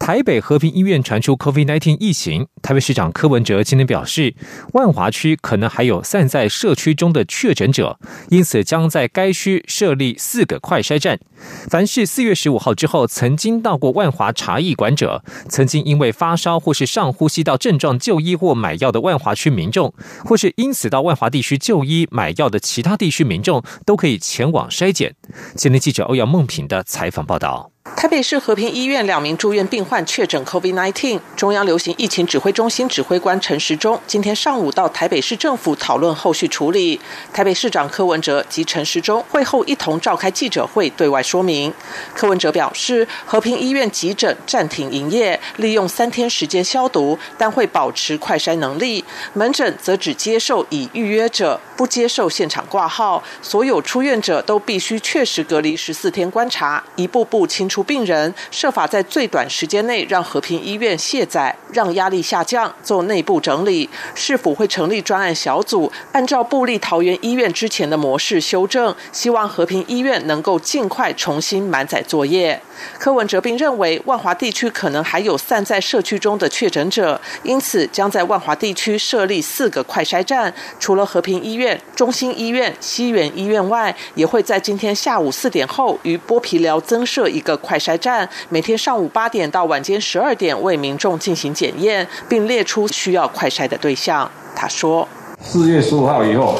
台北和平医院传出 COVID-19 疫情，台北市长柯文哲今天表示，万华区可能还有散在社区中的确诊者，因此将在该区设立四个快筛站。凡是四月十五号之后曾经到过万华茶艺馆者，曾经因为发烧或是上呼吸道症状就医或买药的万华区民众，或是因此到万华地区就医买药的其他地区民众，都可以前往筛检。今天记者欧阳梦平的采访报道。台北市和平医院两名住院病患确诊 COVID-19，中央流行疫情指挥中心指挥官陈时中今天上午到台北市政府讨论后续处理。台北市长柯文哲及陈时中会后一同召开记者会对外说明。柯文哲表示，和平医院急诊暂停营业，利用三天时间消毒，但会保持快筛能力。门诊则只接受已预约者，不接受现场挂号。所有出院者都必须确实隔离十四天观察，一步步清。除病人，设法在最短时间内让和平医院卸载，让压力下降，做内部整理。是否会成立专案小组，按照布利桃园医院之前的模式修正？希望和平医院能够尽快重新满载作业。柯文哲并认为，万华地区可能还有散在社区中的确诊者，因此将在万华地区设立四个快筛站。除了和平医院、中心医院、西园医院外，也会在今天下午四点后于剥皮寮增设一个快筛站，每天上午八点到晚间十二点为民众进行检验，并列出需要快筛的对象。他说：“四月十五号以后，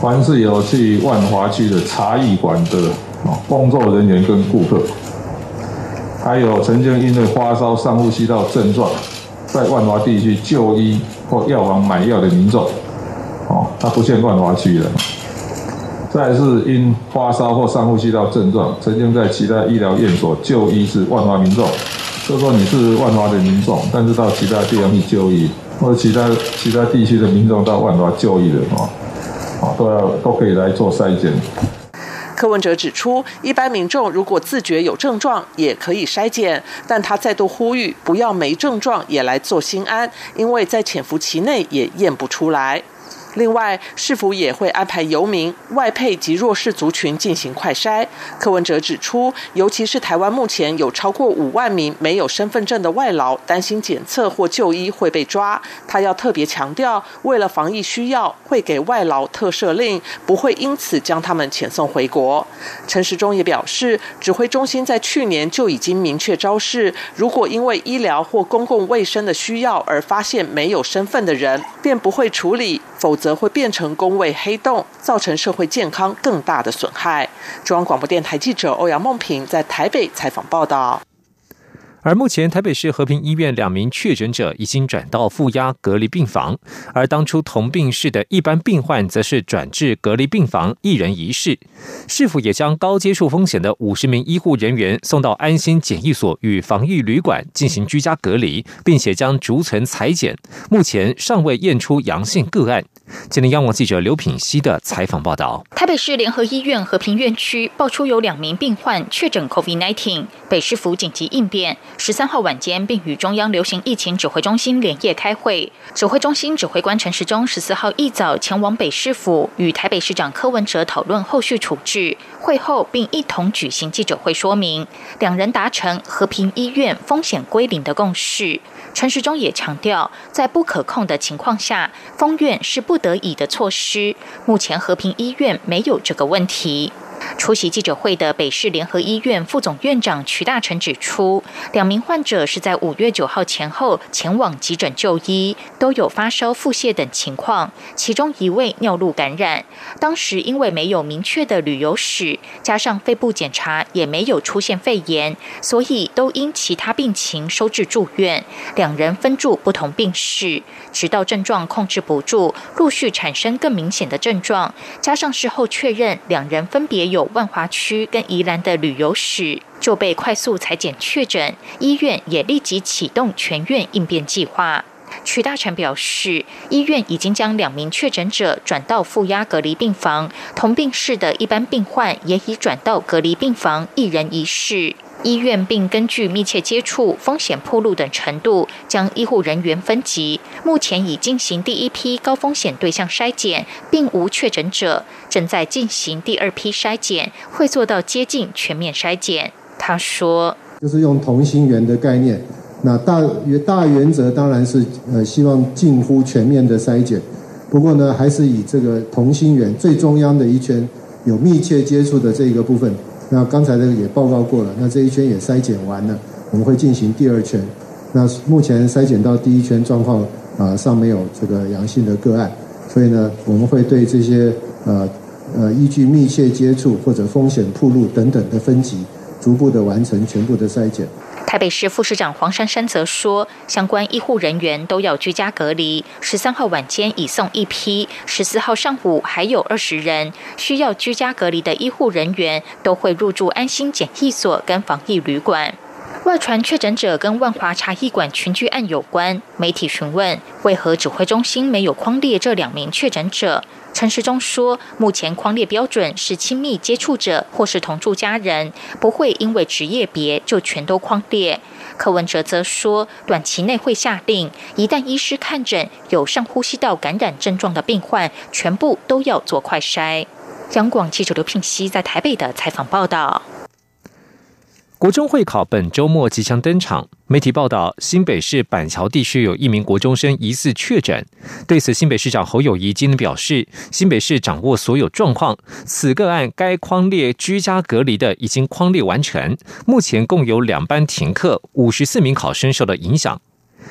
凡是有去万华区的茶艺馆的。”工作人员跟顾客，还有曾经因为发烧、上呼吸道症状，在万华地区就医或药房买药的民众，哦，他不限万华区的。再是因发烧或上呼吸道症状，曾经在其他医疗院所就医是万华民众，就说你是万华的民众，但是到其他地方去就医，或者其他其他地区的民众到万华就医的，哦，都要都可以来做筛检。柯文哲指出，一般民众如果自觉有症状，也可以筛检，但他再度呼吁，不要没症状也来做心安，因为在潜伏期内也验不出来。另外，是否也会安排游民、外配及弱势族群进行快筛？柯文哲指出，尤其是台湾目前有超过五万名没有身份证的外劳，担心检测或就医会被抓。他要特别强调，为了防疫需要，会给外劳特赦令，不会因此将他们遣送回国。陈时中也表示，指挥中心在去年就已经明确昭示，如果因为医疗或公共卫生的需要而发现没有身份的人，便不会处理。否则会变成工位黑洞，造成社会健康更大的损害。中央广播电台记者欧阳梦平在台北采访报道。而目前台北市和平医院两名确诊者已经转到负压隔离病房，而当初同病室的一般病患则是转至隔离病房，一人一室。市府也将高接触风险的五十名医护人员送到安心检疫所与防疫旅馆进行居家隔离，并且将逐层裁剪，目前尚未验出阳性个案。今天央广记者刘品熙的采访报道：台北市联合医院和平院区爆出有两名病患确诊 COVID-19，北市府紧急应变。十三号晚间，并与中央流行疫情指挥中心连夜开会。指挥中心指挥官陈时中十四号一早前往北市府，与台北市长柯文哲讨论后续处置。会后，并一同举行记者会说明，两人达成和平医院风险归零的共识。陈时中也强调，在不可控的情况下，封院是不得已的措施。目前和平医院没有这个问题。出席记者会的北市联合医院副总院长徐大成指出，两名患者是在五月九号前后前往急诊就医，都有发烧、腹泻等情况，其中一位尿路感染，当时因为没有明确的旅游史，加上肺部检查也没有出现肺炎，所以都因其他病情收治住院。两人分住不同病室，直到症状控制不住，陆续产生更明显的症状，加上事后确认两人分别。有万华区跟宜兰的旅游史，就被快速裁剪确诊，医院也立即启动全院应变计划。曲大成表示，医院已经将两名确诊者转到负压隔离病房，同病室的一般病患也已转到隔离病房，一人一室。医院并根据密切接触、风险铺路等程度，将医护人员分级。目前已进行第一批高风险对象筛检，并无确诊者，正在进行第二批筛检，会做到接近全面筛检。他说：“就是用同心圆的概念，那大原大原则当然是呃希望近乎全面的筛检，不过呢，还是以这个同心圆最中央的一圈有密切接触的这个部分。”那刚才这个也报告过了，那这一圈也筛检完了，我们会进行第二圈。那目前筛检到第一圈状况啊尚没有这个阳性的个案，所以呢，我们会对这些呃呃依据密切接触或者风险铺路等等的分级，逐步的完成全部的筛检。台北市副市长黄珊珊则说，相关医护人员都要居家隔离。十三号晚间已送一批，十四号上午还有二十人需要居家隔离的医护人员都会入住安心检疫所跟防疫旅馆。外传确诊者跟万华茶艺馆群聚案有关，媒体询问为何指挥中心没有框列这两名确诊者。陈时中说，目前框列标准是亲密接触者或是同住家人，不会因为职业别就全都框列。柯文哲则说，短期内会下令，一旦医师看诊有上呼吸道感染症状的病患，全部都要做快筛。央广记者刘聘熙在台北的采访报道。国中会考本周末即将登场。媒体报道，新北市板桥地区有一名国中生疑似确诊。对此，新北市长侯友谊今天表示，新北市掌握所有状况，此个案该框列居家隔离的已经框列完成。目前共有两班停课，五十四名考生受到影响。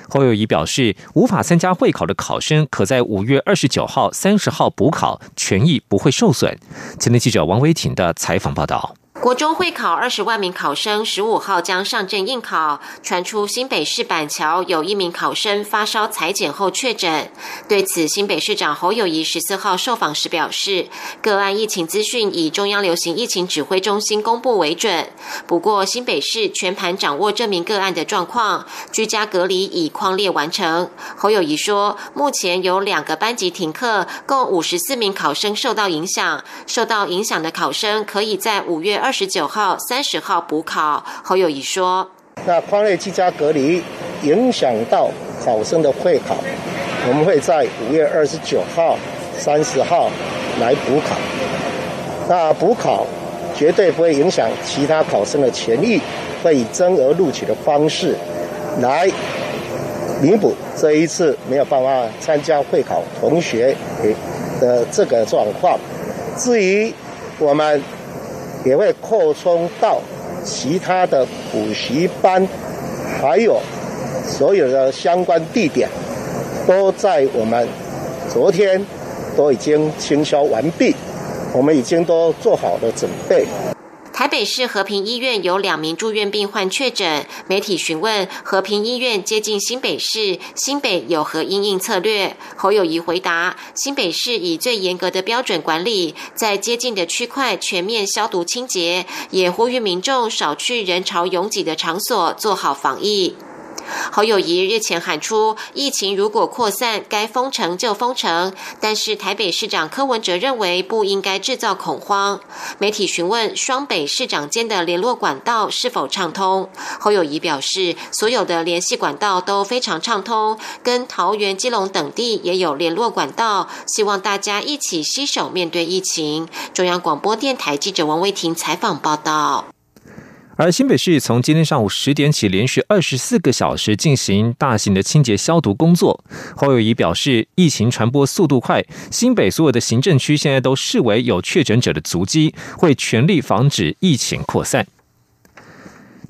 侯友谊表示，无法参加会考的考生，可在五月二十九号、三十号补考，权益不会受损。前天记者王维婷的采访报道。国中会考二十万名考生十五号将上阵应考，传出新北市板桥有一名考生发烧裁剪后确诊。对此，新北市长侯友谊十四号受访时表示，个案疫情资讯以中央流行疫情指挥中心公布为准。不过，新北市全盘掌握这名个案的状况，居家隔离已框列完成。侯友谊说，目前有两个班级停课，共五十四名考生受到影响。受到影响的考生可以在五月二。二十九号、三十号补考，侯友谊说：“那框内居家隔离影响到考生的会考，我们会在五月二十九号、三十号来补考。那补考绝对不会影响其他考生的权益，会以增额录取的方式来弥补这一次没有办法参加会考同学的这个状况。至于我们。”也会扩充到其他的补习班，还有所有的相关地点，都在我们昨天都已经清消完毕，我们已经都做好了准备。台北市和平医院有两名住院病患确诊，媒体询问和平医院接近新北市，新北有何应应策略？侯友谊回答：新北市以最严格的标准管理，在接近的区块全面消毒清洁，也呼吁民众少去人潮拥挤的场所，做好防疫。侯友谊日前喊出，疫情如果扩散，该封城就封城。但是台北市长柯文哲认为不应该制造恐慌。媒体询问双北市长间的联络管道是否畅通，侯友谊表示，所有的联系管道都非常畅通，跟桃园、基隆等地也有联络管道，希望大家一起携手面对疫情。中央广播电台记者王威婷采访报道。而新北市从今天上午十点起，连续二十四个小时进行大型的清洁消毒工作。侯友谊表示，疫情传播速度快，新北所有的行政区现在都视为有确诊者的足迹，会全力防止疫情扩散。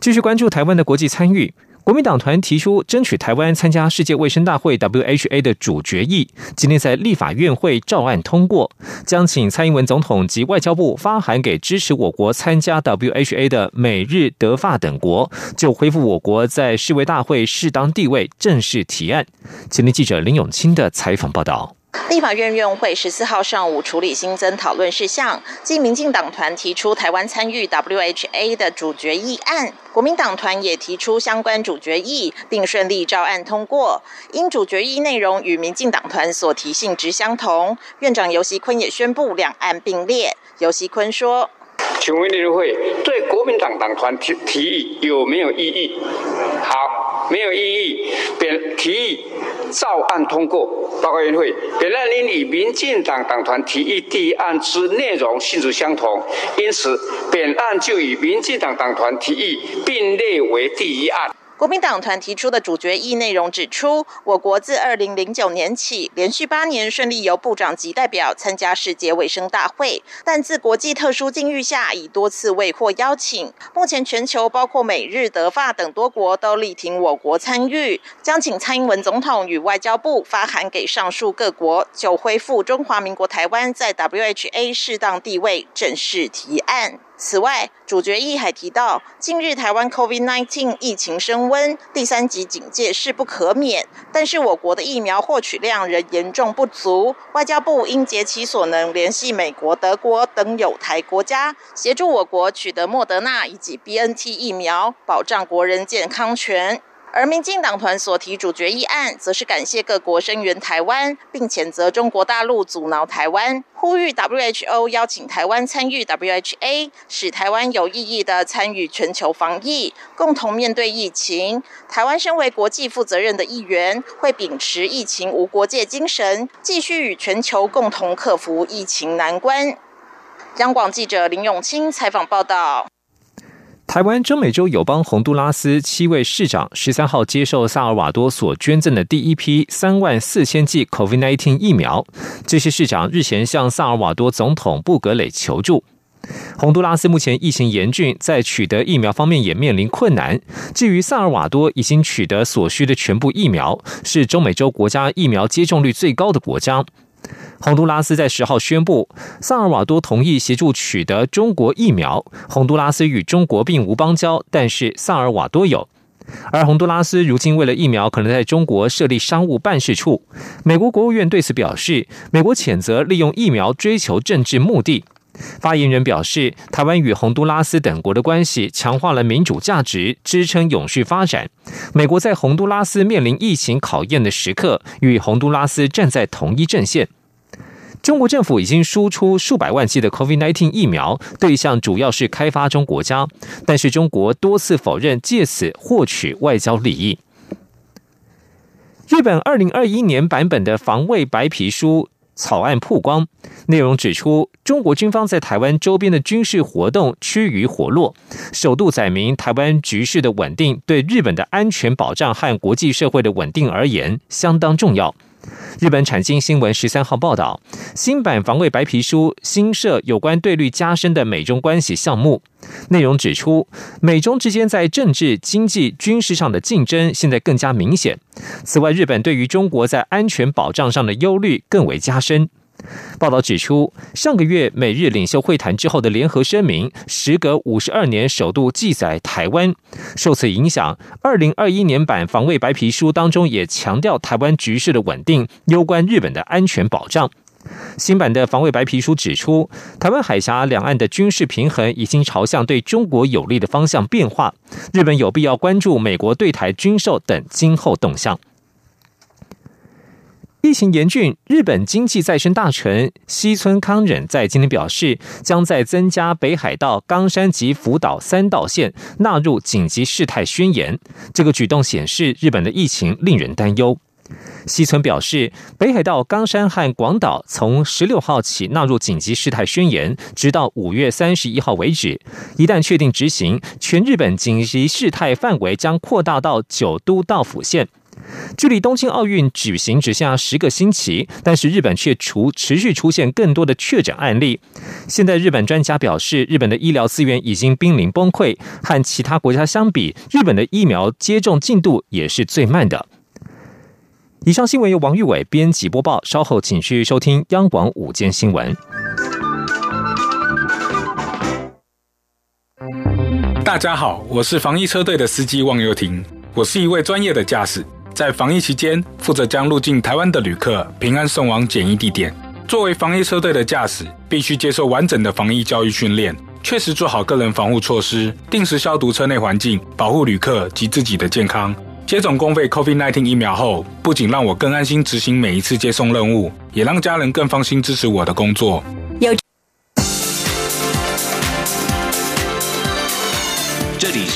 继续关注台湾的国际参与。国民党团提出争取台湾参加世界卫生大会 （WHA） 的主决议，今天在立法院会照案通过，将请蔡英文总统及外交部发函给支持我国参加 WHA 的美日德法等国，就恢复我国在世卫大会适当地位正式提案。前天记者林永清的采访报道。立法院院会十四号上午处理新增讨论事项，继民进党团提出台湾参与 WHA 的主决议案，国民党团也提出相关主决议，并顺利照案通过。因主决议内容与民进党团所提性质相同，院长游锡坤也宣布两案并列。游锡坤说：“请问立会对国民党党团提提议有没有异议？好，没有异议，便提议。”照案通过报告委员会，本案因与民进党党团提议第一案之内容性质相同，因此本案就与民进党党团提议并列为第一案。国民党团提出的主决议内容指出，我国自二零零九年起，连续八年顺利由部长级代表参加世界卫生大会，但自国际特殊境遇下，已多次未获邀请。目前全球包括美日德法等多国都力挺我国参与，将请蔡英文总统与外交部发函给上述各国，就恢复中华民国台湾在 WHA 适当地位正式提案。此外，主决议还提到，近日台湾 COVID-19 疫情升温，第三级警戒势不可免。但是我国的疫苗获取量仍严重不足，外交部应竭其所能联系美国、德国等友台国家，协助我国取得莫德纳以及 BNT 疫苗，保障国人健康权。而民进党团所提主决议案，则是感谢各国声援台湾，并谴责中国大陆阻挠台湾，呼吁 WHO 邀请台湾参与 WHA，使台湾有意义的参与全球防疫，共同面对疫情。台湾身为国际负责任的一员，会秉持疫情无国界精神，继续与全球共同克服疫情难关。央广记者林永清采访报道。台湾中美洲友邦洪都拉斯七位市长十三号接受萨尔瓦多所捐赠的第一批三万四千剂 COVID-19 疫苗。这些市长日前向萨尔瓦多总统布格雷求助。洪都拉斯目前疫情严峻，在取得疫苗方面也面临困难。至于萨尔瓦多已经取得所需的全部疫苗，是中美洲国家疫苗接种率最高的国家。洪都拉斯在十号宣布，萨尔瓦多同意协助取得中国疫苗。洪都拉斯与中国并无邦交，但是萨尔瓦多有。而洪都拉斯如今为了疫苗，可能在中国设立商务办事处。美国国务院对此表示，美国谴责利用疫苗追求政治目的。发言人表示，台湾与洪都拉斯等国的关系强化了民主价值，支撑永续发展。美国在洪都拉斯面临疫情考验的时刻，与洪都拉斯站在同一阵线。中国政府已经输出数百万剂的 COVID-19 疫苗，对象主要是开发中国家，但是中国多次否认借此获取外交利益。日本二零二一年版本的防卫白皮书。草案曝光，内容指出，中国军方在台湾周边的军事活动趋于活络，首度载明台湾局势的稳定对日本的安全保障和国际社会的稳定而言相当重要。日本产经新闻十三号报道，新版防卫白皮书新设有关对率加深的美中关系项目，内容指出，美中之间在政治、经济、军事上的竞争现在更加明显。此外，日本对于中国在安全保障上的忧虑更为加深。报道指出，上个月美日领袖会谈之后的联合声明，时隔五十二年首度记载台湾。受此影响，二零二一年版防卫白皮书当中也强调台湾局势的稳定，攸关日本的安全保障。新版的防卫白皮书指出，台湾海峡两岸的军事平衡已经朝向对中国有利的方向变化，日本有必要关注美国对台军售等今后动向。疫情严峻，日本经济再生大臣西村康忍在今天表示，将在增加北海道、冈山及福岛三道县纳入紧急事态宣言。这个举动显示日本的疫情令人担忧。西村表示，北海道、冈山和广岛从十六号起纳入紧急事态宣言，直到五月三十一号为止。一旦确定执行，全日本紧急事态范围将扩大到九都道府县。距离东京奥运举行只剩下十个星期，但是日本却除持续出现更多的确诊案例。现在日本专家表示，日本的医疗资源已经濒临崩溃，和其他国家相比，日本的疫苗接种进度也是最慢的。以上新闻由王玉伟编辑播报，稍后请续收听央广午间新闻。大家好，我是防疫车队的司机汪佑庭，我是一位专业的驾驶。在防疫期间负责将入境台湾的旅客平安送往检疫地点。作为防疫车队的驾驶，必须接受完整的防疫教育训练，确实做好个人防护措施，定时消毒车内环境，保护旅客及自己的健康。接种公费 COVID-19 疫苗后，不仅让我更安心执行每一次接送任务，也让家人更放心支持我的工作。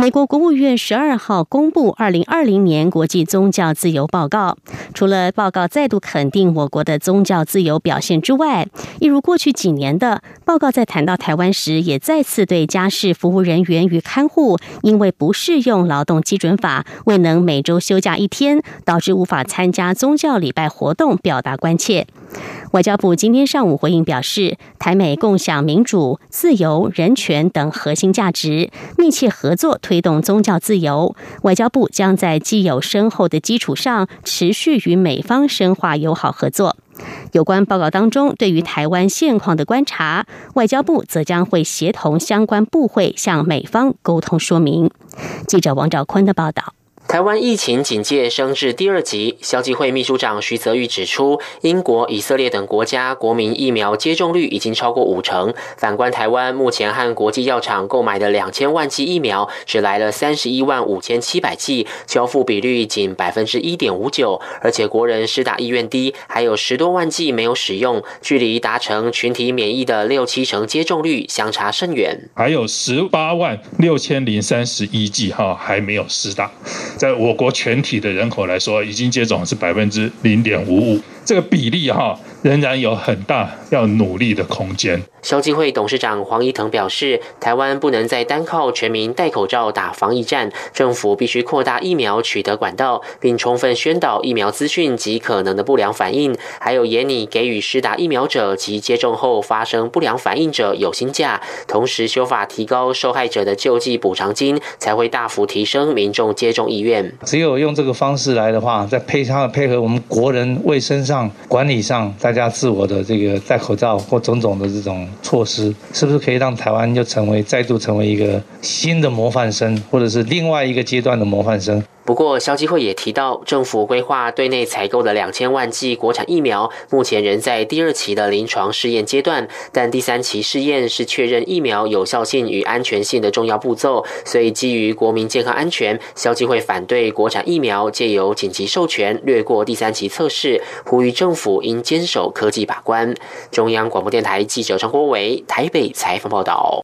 美国国务院十二号公布二零二零年国际宗教自由报告，除了报告再度肯定我国的宗教自由表现之外，一如过去几年的报告，在谈到台湾时，也再次对家事服务人员与看护因为不适用劳动基准法，未能每周休假一天，导致无法参加宗教礼拜活动表达关切。外交部今天上午回应表示，台美共享民主、自由、人权等核心价值，密切合作推动宗教自由。外交部将在既有深厚的基础上，持续与美方深化友好合作。有关报告当中对于台湾现况的观察，外交部则将会协同相关部会向美方沟通说明。记者王兆坤的报道。台湾疫情警戒升至第二级，消基会秘书长徐泽玉指出，英国、以色列等国家国民疫苗接种率已经超过五成。反观台湾，目前和国际药厂购买的两千万剂疫苗，只来了三十一万五千七百剂，交付比率仅百分之一点五九。而且国人施打意愿低，还有十多万剂没有使用，距离达成群体免疫的六七成接种率相差甚远。还有十八万六千零三十一剂哈还没有施打。在我国全体的人口来说，已经接种是百分之零点五五。这个比例哈，仍然有很大要努力的空间。消基会董事长黄怡腾表示，台湾不能再单靠全民戴口罩打防疫战，政府必须扩大疫苗取得管道，并充分宣导疫苗资讯及可能的不良反应，还有严拟给予施打疫苗者及接种后发生不良反应者有薪假，同时修法提高受害者的救济补偿金，才会大幅提升民众接种意愿。只有用这个方式来的话，再配上配合我们国人卫生。上管理上，大家自我的这个戴口罩或种种的这种措施，是不是可以让台湾又成为再度成为一个新的模范生，或者是另外一个阶段的模范生？不过，消基会也提到，政府规划对内采购的两千万剂国产疫苗，目前仍在第二期的临床试验阶段。但第三期试验是确认疫苗有效性与安全性的重要步骤，所以基于国民健康安全，消基会反对国产疫苗借由紧急授权略过第三期测试，呼吁政府应坚守科技把关。中央广播电台记者张国伟台北采访报道。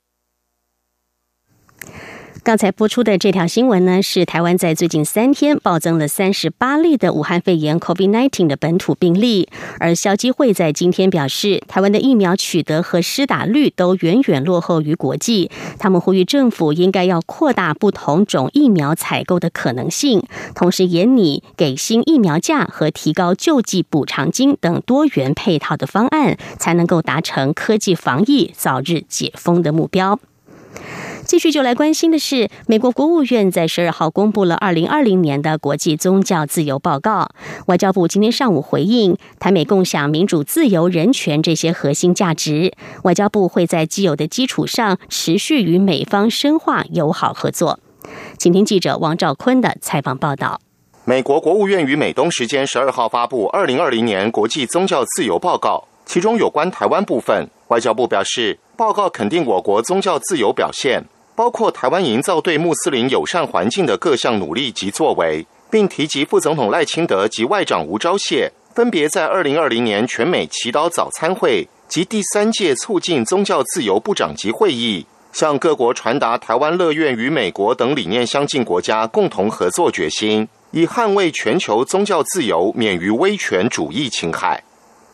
刚才播出的这条新闻呢，是台湾在最近三天暴增了三十八例的武汉肺炎 （COVID-19） 的本土病例。而消基会在今天表示，台湾的疫苗取得和施打率都远远落后于国际。他们呼吁政府应该要扩大不同种疫苗采购的可能性，同时严拟给新疫苗价和提高救济补偿金等多元配套的方案，才能够达成科技防疫早日解封的目标。继续就来关心的是，美国国务院在十二号公布了二零二零年的国际宗教自由报告。外交部今天上午回应，台美共享民主、自由、人权这些核心价值，外交部会在既有的基础上，持续与美方深化友好合作。请听记者王兆坤的采访报道。美国国务院于美东时间十二号发布二零二零年国际宗教自由报告，其中有关台湾部分，外交部表示，报告肯定我国宗教自由表现。包括台湾营造对穆斯林友善环境的各项努力及作为，并提及副总统赖清德及外长吴钊燮分别在二零二零年全美祈祷早餐会及第三届促进宗教自由部长级会议，向各国传达台湾乐愿与美国等理念相近国家共同合作决心，以捍卫全球宗教自由免于威权主义侵害。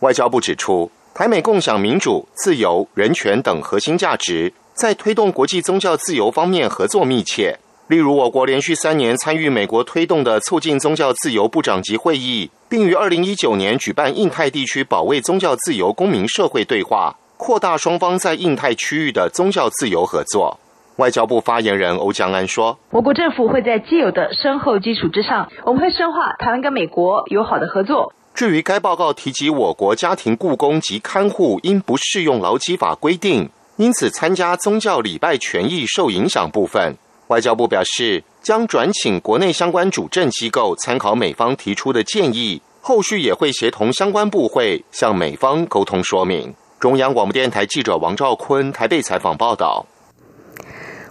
外交部指出，台美共享民主、自由、人权等核心价值。在推动国际宗教自由方面合作密切，例如我国连续三年参与美国推动的促进宗教自由部长级会议，并于二零一九年举办印太地区保卫宗教自由公民社会对话，扩大双方在印太区域的宗教自由合作。外交部发言人欧江安说：“我国政府会在既有的深厚基础之上，我们会深化台湾跟美国友好的合作。”至于该报告提及我国家庭雇工及看护因不适用劳基法规定，因此参加宗教礼拜权益受影响部分，外交部表示将转请国内相关主政机构参考美方提出的建议，后续也会协同相关部会向美方沟通说明。中央广播电台记者王兆坤台北采访报道。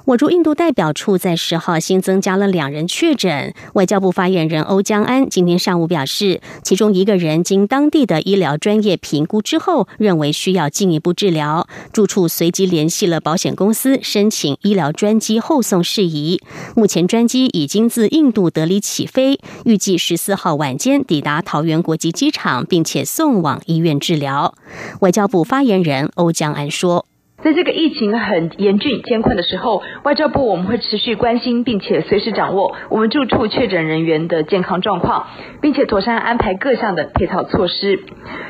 我驻印度代表处在十号新增加了两人确诊。外交部发言人欧江安今天上午表示，其中一个人经当地的医疗专业评估之后，认为需要进一步治疗。住处随即联系了保险公司，申请医疗专机后送事宜。目前专机已经自印度德里起飞，预计十四号晚间抵达桃园国际机场，并且送往医院治疗。外交部发言人欧江安说。在这个疫情很严峻、艰困的时候，外交部我们会持续关心，并且随时掌握我们住处确诊人员的健康状况，并且妥善安排各项的配套措施。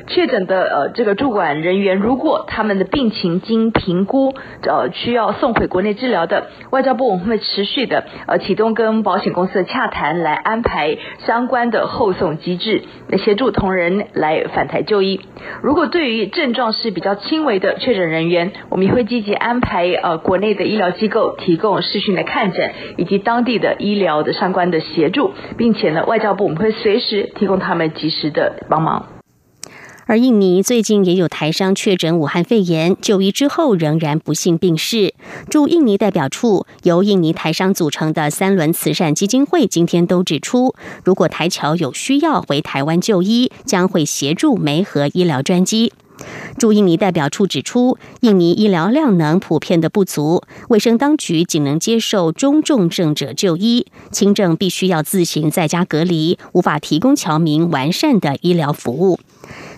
确诊的呃这个驻管人员，如果他们的病情经评估，呃需要送回国内治疗的，外交部我们会持续的呃启动跟保险公司的洽谈，来安排相关的后送机制，协助同仁来返台就医。如果对于症状是比较轻微的确诊人员，我们也会积极安排呃国内的医疗机构提供视讯的看诊，以及当地的医疗的相关的协助，并且呢，外交部我们会随时提供他们及时的帮忙。而印尼最近也有台商确诊武汉肺炎，就医之后仍然不幸病逝。驻印尼代表处由印尼台商组成的三轮慈善基金会今天都指出，如果台侨有需要回台湾就医，将会协助梅和医疗专机。驻印尼代表处指出，印尼医疗量能普遍的不足，卫生当局仅能接受中重症者就医，轻症必须要自行在家隔离，无法提供侨民完善的医疗服务。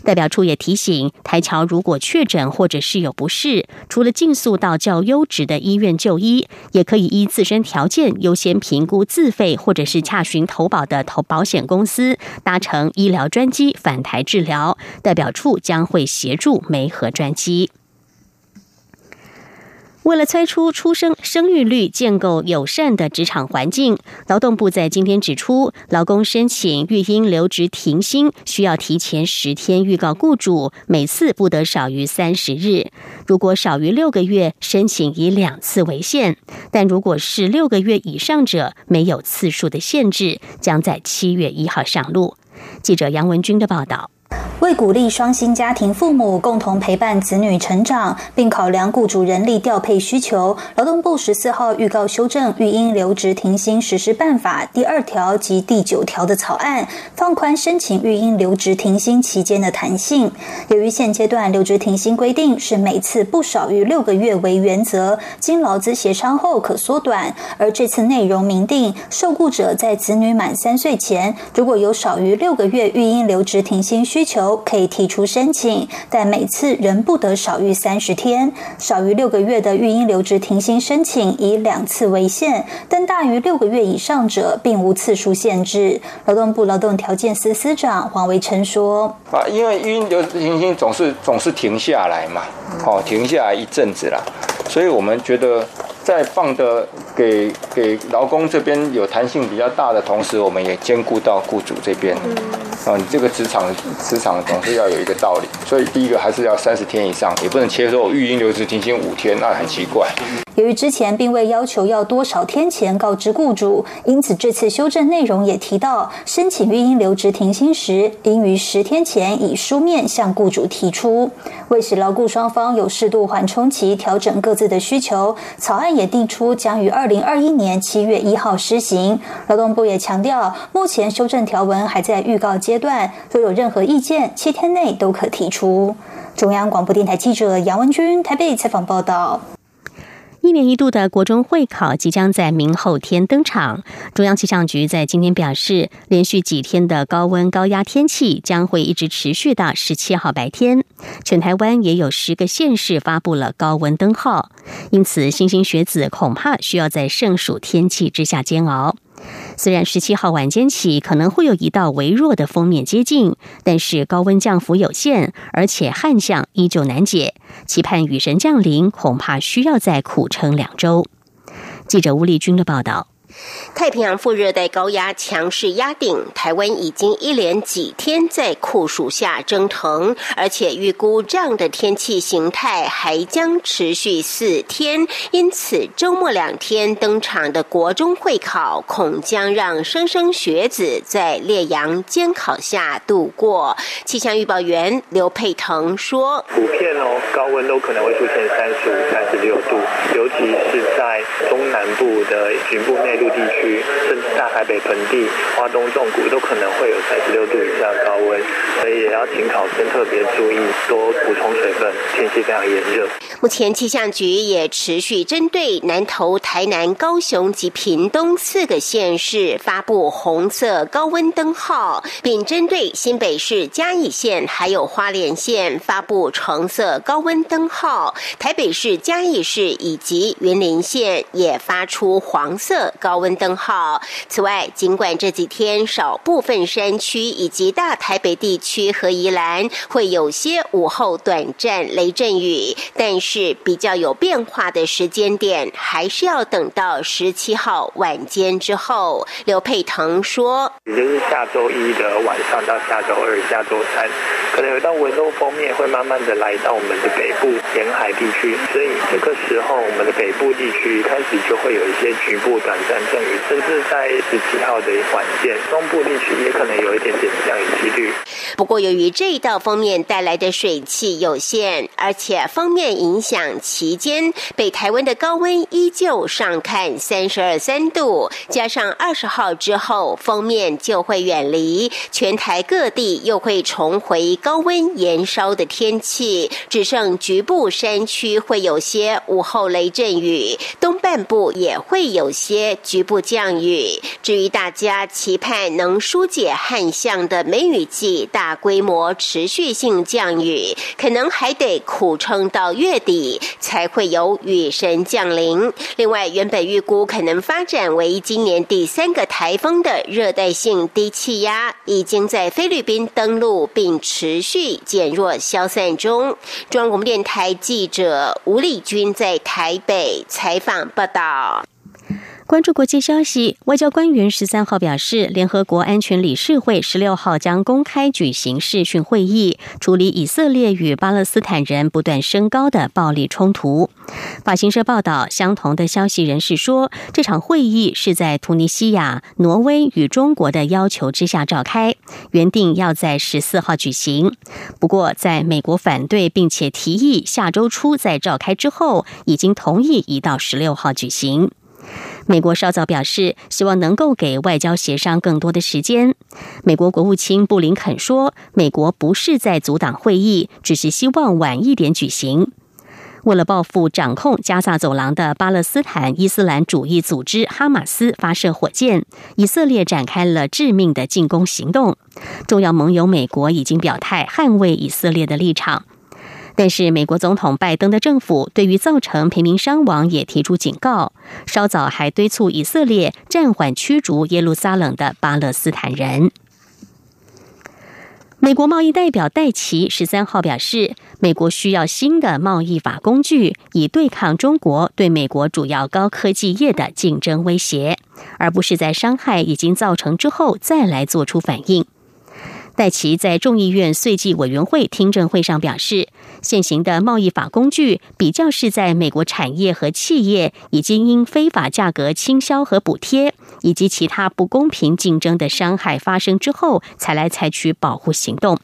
代表处也提醒，台侨如果确诊或者是有不适，除了尽速到较优质的医院就医，也可以依自身条件优先评估自费或者是洽询投保的投保险公司，搭乘医疗专机返台治疗。代表处将会协助媒合专机。为了催出出生生育率，建构友善的职场环境，劳动部在今天指出，劳工申请育婴留职停薪需要提前十天预告雇主，每次不得少于三十日。如果少于六个月，申请以两次为限；但如果是六个月以上者，没有次数的限制，将在七月一号上路。记者杨文军的报道。为鼓励双薪家庭父母共同陪伴子女成长，并考量雇主人力调配需求，劳动部十四号预告修正育婴留职停薪实施办法第二条及第九条的草案，放宽申请育婴留职停薪期间的弹性。由于现阶段留职停薪规定是每次不少于六个月为原则，经劳资协商后可缩短，而这次内容明定，受雇者在子女满三岁前，如果有少于六个月育婴留职停薪需求。可以提出申请，但每次仍不得少于三十天。少于六个月的育婴留职停薪申请以两次为限，但大于六个月以上者并无次数限制。劳动部劳动条件司司长黄维琛说：“啊，因为育婴留职停薪总是总是停下来嘛，哦，停下来一阵子了，所以我们觉得。”在放的给给劳工这边有弹性比较大的同时，我们也兼顾到雇主这边。啊，你这个职场职场总是要有一个道理，所以第一个还是要三十天以上，也不能切说育婴留职停薪五天，那很奇怪。由于之前并未要求要多少天前告知雇主，因此这次修正内容也提到，申请育婴留职停薪时，应于十天前以书面向雇主提出。为使劳雇双方有适度缓冲期调整各自的需求，草案也定出将于二零二一年七月一号施行。劳动部也强调，目前修正条文还在预告阶段，若有任何意见，七天内都可提出。中央广播电台记者杨文君台北采访报道。一年一度的国中会考即将在明后天登场。中央气象局在今天表示，连续几天的高温高压天气将会一直持续到十七号白天。全台湾也有十个县市发布了高温灯号，因此莘莘学子恐怕需要在盛暑天气之下煎熬。虽然十七号晚间起可能会有一道微弱的封面接近，但是高温降幅有限，而且旱象依旧难解。期盼雨神降临，恐怕需要再苦撑两周。记者吴丽君的报道。太平洋副热带高压强势压顶，台湾已经一连几天在酷暑下蒸腾，而且预估这样的天气形态还将持续四天。因此，周末两天登场的国中会考，恐将让莘莘学子在烈阳监考下度过。气象预报员刘佩腾说：“普遍哦，高温都可能会出现三十五、三十六度，尤其是在中南部的局部内地区。”甚至大台北盆地、花东纵谷都可能会有三十六度以上高温，所以也要请考生特别注意，多补充水分。天气非常炎热。目前气象局也持续针对南投、台南、高雄及屏东四个县市发布红色高温灯号，并针对新北市嘉义县还有花莲县发布橙色高温灯号。台北市嘉义市以及云林县也发出黄色高高温灯。号。此外，尽管这几天少部分山区以及大台北地区和宜兰会有些午后短暂雷阵雨，但是比较有变化的时间点还是要等到十七号晚间之后。刘佩腾说：“也就是下周一的晚上到下周二、下周三，可能有一道微风锋面会慢慢的来到我们的北部沿海地区，所以这个时候我们的北部地区开始就会有一些局部短暂阵雨。”甚至在十七号的一晚间，中部地区也可能有一点点降雨几率。不过，由于这一道封面带来的水汽有限，而且封面影响期间，北台湾的高温依旧上看三十二三度，加上二十号之后封面就会远离，全台各地又会重回高温延烧的天气，只剩局部山区会有些午后雷阵雨，东半部也会有些局部。降雨。至于大家期盼能疏解旱象的梅雨季大规模持续性降雨，可能还得苦撑到月底才会有雨神降临。另外，原本预估可能发展为今年第三个台风的热带性低气压，已经在菲律宾登陆并持续减弱消散中。中央广播电台记者吴丽君在台北采访报道。关注国际消息，外交官员十三号表示，联合国安全理事会十六号将公开举行视讯会议，处理以色列与巴勒斯坦人不断升高的暴力冲突。法新社报道，相同的消息人士说，这场会议是在突尼西亚、挪威与中国的要求之下召开，原定要在十四号举行。不过，在美国反对并且提议下周初再召开之后，已经同意移到十六号举行。美国稍早表示，希望能够给外交协商更多的时间。美国国务卿布林肯说：“美国不是在阻挡会议，只是希望晚一点举行。”为了报复掌控加萨走廊的巴勒斯坦伊斯兰主义组织哈马斯发射火箭，以色列展开了致命的进攻行动。重要盟友美国已经表态捍卫以色列的立场。但是，美国总统拜登的政府对于造成平民伤亡也提出警告，稍早还敦促以色列暂缓驱逐耶路撒冷的巴勒斯坦人。美国贸易代表戴奇十三号表示，美国需要新的贸易法工具，以对抗中国对美国主要高科技业的竞争威胁，而不是在伤害已经造成之后再来做出反应。戴奇在众议院税计委员会听证会上表示，现行的贸易法工具比较是在美国产业和企业已经因非法价格倾销和补贴以及其他不公平竞争的伤害发生之后，才来采取保护行动。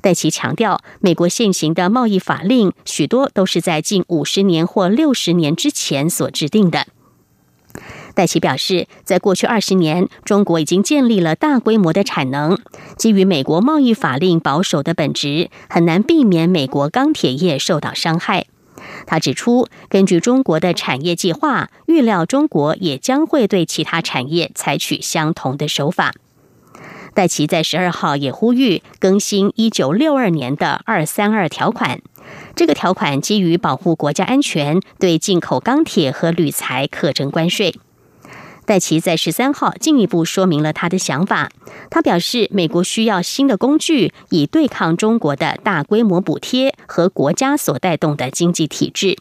戴奇强调，美国现行的贸易法令许多都是在近五十年或六十年之前所制定的。戴奇表示，在过去二十年，中国已经建立了大规模的产能。基于美国贸易法令保守的本质，很难避免美国钢铁业受到伤害。他指出，根据中国的产业计划，预料中国也将会对其他产业采取相同的手法。戴奇在十二号也呼吁更新一九六二年的二三二条款，这个条款基于保护国家安全，对进口钢铁和铝材课征关税。戴奇在十三号进一步说明了他的想法。他表示，美国需要新的工具，以对抗中国的大规模补贴和国家所带动的经济体制。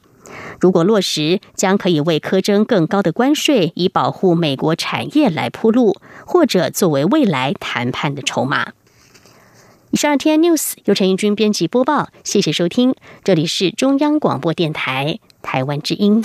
如果落实，将可以为苛征更高的关税以保护美国产业来铺路，或者作为未来谈判的筹码。以上天 news 由陈义军编辑播报，谢谢收听，这里是中央广播电台台湾之音。